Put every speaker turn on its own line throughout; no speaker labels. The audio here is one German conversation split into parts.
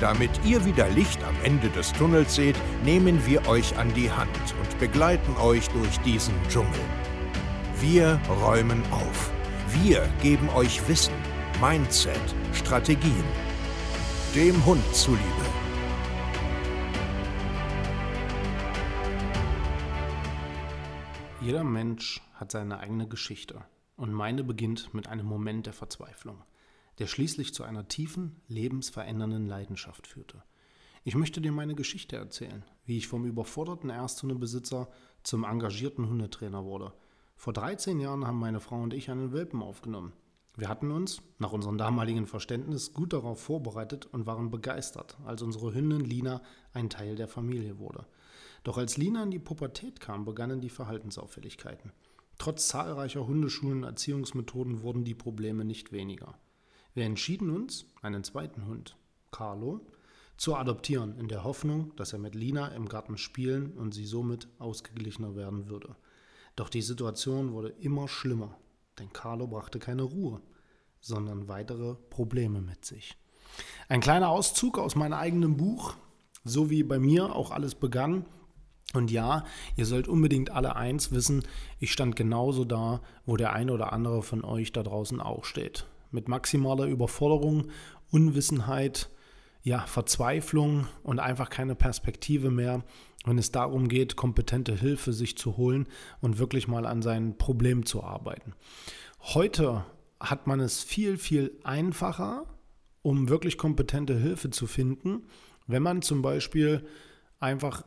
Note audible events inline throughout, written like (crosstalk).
Damit ihr wieder Licht am Ende des Tunnels seht, nehmen wir euch an die Hand und begleiten euch durch diesen Dschungel. Wir räumen auf. Wir geben euch Wissen, Mindset, Strategien. Dem Hund zuliebe.
Jeder Mensch hat seine eigene Geschichte und meine beginnt mit einem Moment der Verzweiflung der schließlich zu einer tiefen, lebensverändernden Leidenschaft führte. Ich möchte dir meine Geschichte erzählen, wie ich vom überforderten Ersthundebesitzer zum engagierten Hundetrainer wurde. Vor 13 Jahren haben meine Frau und ich einen Welpen aufgenommen. Wir hatten uns, nach unserem damaligen Verständnis, gut darauf vorbereitet und waren begeistert, als unsere Hündin Lina ein Teil der Familie wurde. Doch als Lina in die Pubertät kam, begannen die Verhaltensauffälligkeiten. Trotz zahlreicher Hundeschulen und Erziehungsmethoden wurden die Probleme nicht weniger. Wir entschieden uns, einen zweiten Hund, Carlo, zu adoptieren, in der Hoffnung, dass er mit Lina im Garten spielen und sie somit ausgeglichener werden würde. Doch die Situation wurde immer schlimmer, denn Carlo brachte keine Ruhe, sondern weitere Probleme mit sich. Ein kleiner Auszug aus meinem eigenen Buch, so wie bei mir auch alles begann. Und ja, ihr sollt unbedingt alle eins wissen, ich stand genauso da, wo der eine oder andere von euch da draußen auch steht mit maximaler Überforderung, Unwissenheit, ja, Verzweiflung und einfach keine Perspektive mehr, wenn es darum geht, kompetente Hilfe sich zu holen und wirklich mal an seinen Problemen zu arbeiten. Heute hat man es viel, viel einfacher, um wirklich kompetente Hilfe zu finden, wenn man zum Beispiel einfach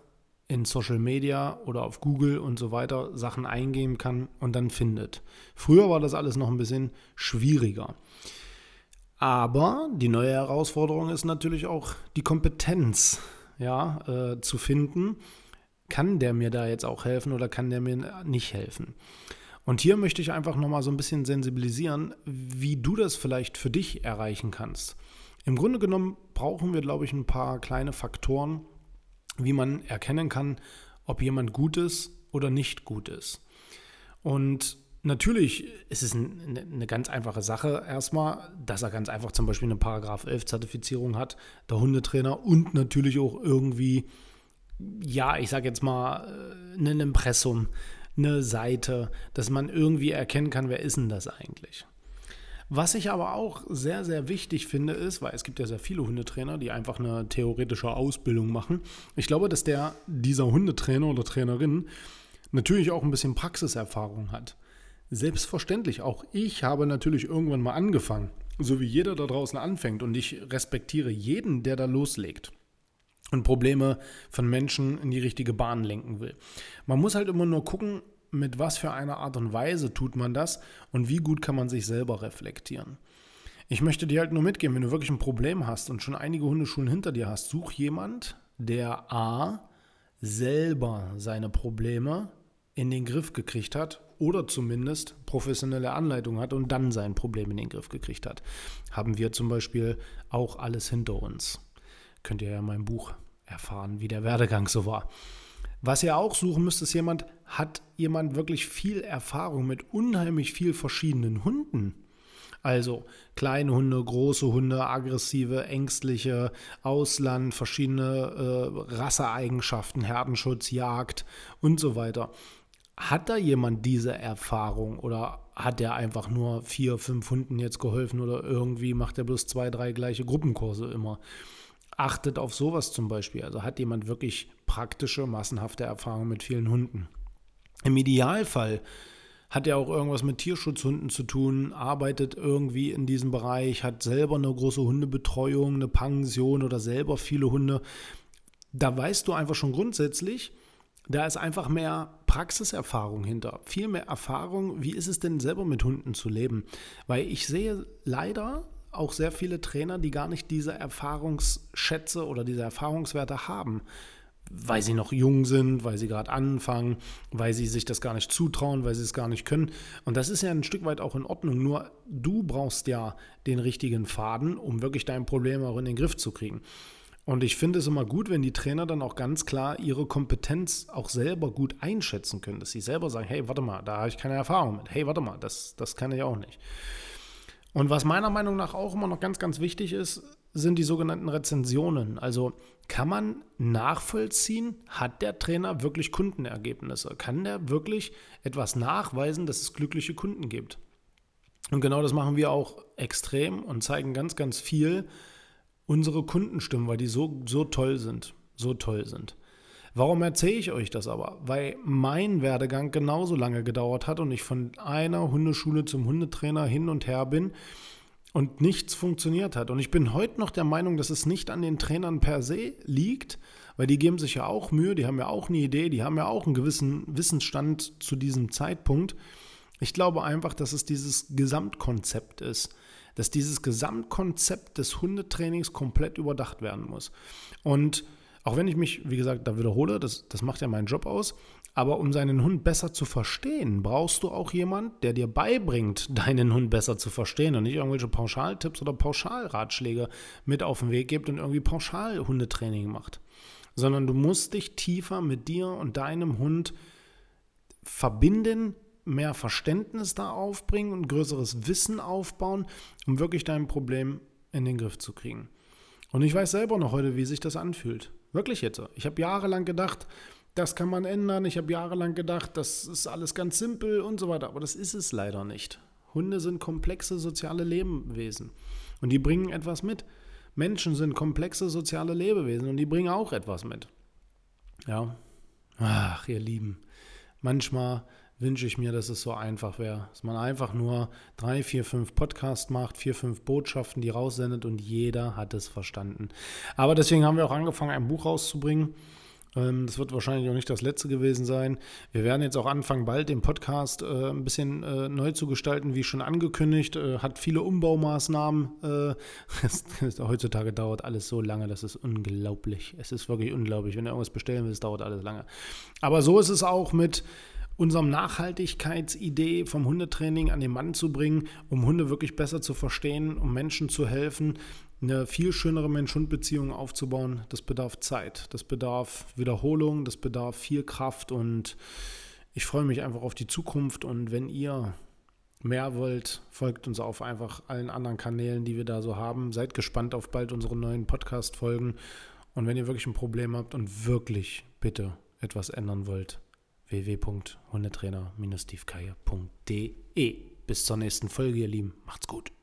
in Social Media oder auf Google und so weiter Sachen eingeben kann und dann findet. Früher war das alles noch ein bisschen schwieriger. Aber die neue Herausforderung ist natürlich auch die Kompetenz ja, äh, zu finden. Kann der mir da jetzt auch helfen oder kann der mir nicht helfen? Und hier möchte ich einfach nochmal so ein bisschen sensibilisieren, wie du das vielleicht für dich erreichen kannst. Im Grunde genommen brauchen wir, glaube ich, ein paar kleine Faktoren, wie man erkennen kann, ob jemand gut ist oder nicht gut ist. Und natürlich ist es eine ganz einfache Sache erstmal, dass er ganz einfach zum Beispiel eine Paragraph 11 Zertifizierung hat, der Hundetrainer und natürlich auch irgendwie, ja, ich sage jetzt mal, äh, ein Impressum, eine Seite, dass man irgendwie erkennen kann, wer ist denn das eigentlich. Was ich aber auch sehr, sehr wichtig finde, ist, weil es gibt ja sehr viele Hundetrainer, die einfach eine theoretische Ausbildung machen. Ich glaube, dass der, dieser Hundetrainer oder Trainerin natürlich auch ein bisschen Praxiserfahrung hat. Selbstverständlich, auch ich habe natürlich irgendwann mal angefangen, so wie jeder da draußen anfängt. Und ich respektiere jeden, der da loslegt und Probleme von Menschen in die richtige Bahn lenken will. Man muss halt immer nur gucken, mit was für einer Art und Weise tut man das und wie gut kann man sich selber reflektieren. Ich möchte dir halt nur mitgeben, wenn du wirklich ein Problem hast und schon einige Hundeschulen hinter dir hast, such jemand, der A selber seine Probleme in den Griff gekriegt hat oder zumindest professionelle Anleitung hat und dann sein Problem in den Griff gekriegt hat. Haben wir zum Beispiel auch alles hinter uns. Könnt ihr ja in meinem Buch erfahren, wie der Werdegang so war. Was ihr auch suchen müsst, ist jemand, hat jemand wirklich viel Erfahrung mit unheimlich viel verschiedenen Hunden? Also kleine Hunde, große Hunde, aggressive, ängstliche, Ausland, verschiedene äh, Rasseeigenschaften, Herdenschutz, Jagd und so weiter. Hat da jemand diese Erfahrung oder hat er einfach nur vier, fünf Hunden jetzt geholfen oder irgendwie macht er bloß zwei, drei gleiche Gruppenkurse immer? Achtet auf sowas zum Beispiel. Also hat jemand wirklich praktische, massenhafte Erfahrung mit vielen Hunden. Im Idealfall hat er auch irgendwas mit Tierschutzhunden zu tun, arbeitet irgendwie in diesem Bereich, hat selber eine große Hundebetreuung, eine Pension oder selber viele Hunde. Da weißt du einfach schon grundsätzlich, da ist einfach mehr Praxiserfahrung hinter, viel mehr Erfahrung, wie ist es denn selber mit Hunden zu leben. Weil ich sehe leider auch sehr viele Trainer, die gar nicht diese Erfahrungsschätze oder diese Erfahrungswerte haben. weil sie noch jung sind, weil sie gerade anfangen, weil sie sich das gar nicht zutrauen, weil sie es gar nicht können. Und das ist ja ein Stück weit auch in Ordnung. Nur du brauchst ja den richtigen Faden, um wirklich dein Problem auch in den Griff zu kriegen. Und ich finde es immer gut, wenn die Trainer dann auch ganz klar ihre Kompetenz auch selber gut einschätzen können, dass sie selber sagen, hey, warte mal, da habe ich keine Erfahrung mit. Hey, warte mal, das, das kann ich auch nicht. Und was meiner Meinung nach auch immer noch ganz, ganz wichtig ist, sind die sogenannten Rezensionen. Also kann man nachvollziehen, hat der Trainer wirklich Kundenergebnisse? Kann der wirklich etwas nachweisen, dass es glückliche Kunden gibt? Und genau das machen wir auch extrem und zeigen ganz, ganz viel unsere Kundenstimmen, weil die so, so toll sind. So toll sind. Warum erzähle ich euch das aber? Weil mein Werdegang genauso lange gedauert hat und ich von einer Hundeschule zum Hundetrainer hin und her bin und nichts funktioniert hat. Und ich bin heute noch der Meinung, dass es nicht an den Trainern per se liegt, weil die geben sich ja auch Mühe, die haben ja auch eine Idee, die haben ja auch einen gewissen Wissensstand zu diesem Zeitpunkt. Ich glaube einfach, dass es dieses Gesamtkonzept ist, dass dieses Gesamtkonzept des Hundetrainings komplett überdacht werden muss. Und auch wenn ich mich, wie gesagt, da wiederhole, das, das macht ja meinen Job aus, aber um seinen Hund besser zu verstehen, brauchst du auch jemand, der dir beibringt, (laughs) deinen Hund besser zu verstehen und nicht irgendwelche Pauschaltipps oder Pauschalratschläge mit auf den Weg gibt und irgendwie Pauschalhundetraining macht. Sondern du musst dich tiefer mit dir und deinem Hund verbinden, mehr Verständnis da aufbringen und größeres Wissen aufbauen, um wirklich dein Problem in den Griff zu kriegen. Und ich weiß selber noch heute, wie sich das anfühlt. Wirklich jetzt. Ich habe jahrelang gedacht, das kann man ändern. Ich habe jahrelang gedacht, das ist alles ganz simpel und so weiter. Aber das ist es leider nicht. Hunde sind komplexe soziale Lebewesen und die bringen etwas mit. Menschen sind komplexe soziale Lebewesen und die bringen auch etwas mit. Ja. Ach, ihr Lieben. Manchmal wünsche ich mir, dass es so einfach wäre. Dass man einfach nur drei, vier, fünf Podcasts macht, vier, fünf Botschaften, die raussendet und jeder hat es verstanden. Aber deswegen haben wir auch angefangen, ein Buch rauszubringen. Ähm, das wird wahrscheinlich auch nicht das letzte gewesen sein. Wir werden jetzt auch anfangen, bald den Podcast äh, ein bisschen äh, neu zu gestalten, wie schon angekündigt. Äh, hat viele Umbaumaßnahmen. Äh, (laughs) heutzutage dauert alles so lange, das ist unglaublich. Es ist wirklich unglaublich. Wenn du irgendwas bestellen willst, dauert alles lange. Aber so ist es auch mit unserem Nachhaltigkeitsidee vom Hundetraining an den Mann zu bringen, um Hunde wirklich besser zu verstehen, um Menschen zu helfen, eine viel schönere Mensch-Hund-Beziehung aufzubauen, das bedarf Zeit, das bedarf Wiederholung, das bedarf viel Kraft und ich freue mich einfach auf die Zukunft und wenn ihr mehr wollt, folgt uns auf einfach allen anderen Kanälen, die wir da so haben. Seid gespannt auf bald unsere neuen Podcast-Folgen und wenn ihr wirklich ein Problem habt und wirklich bitte etwas ändern wollt, www.hundetrainer-stiefkeier.de. Bis zur nächsten Folge, ihr Lieben. Macht's gut.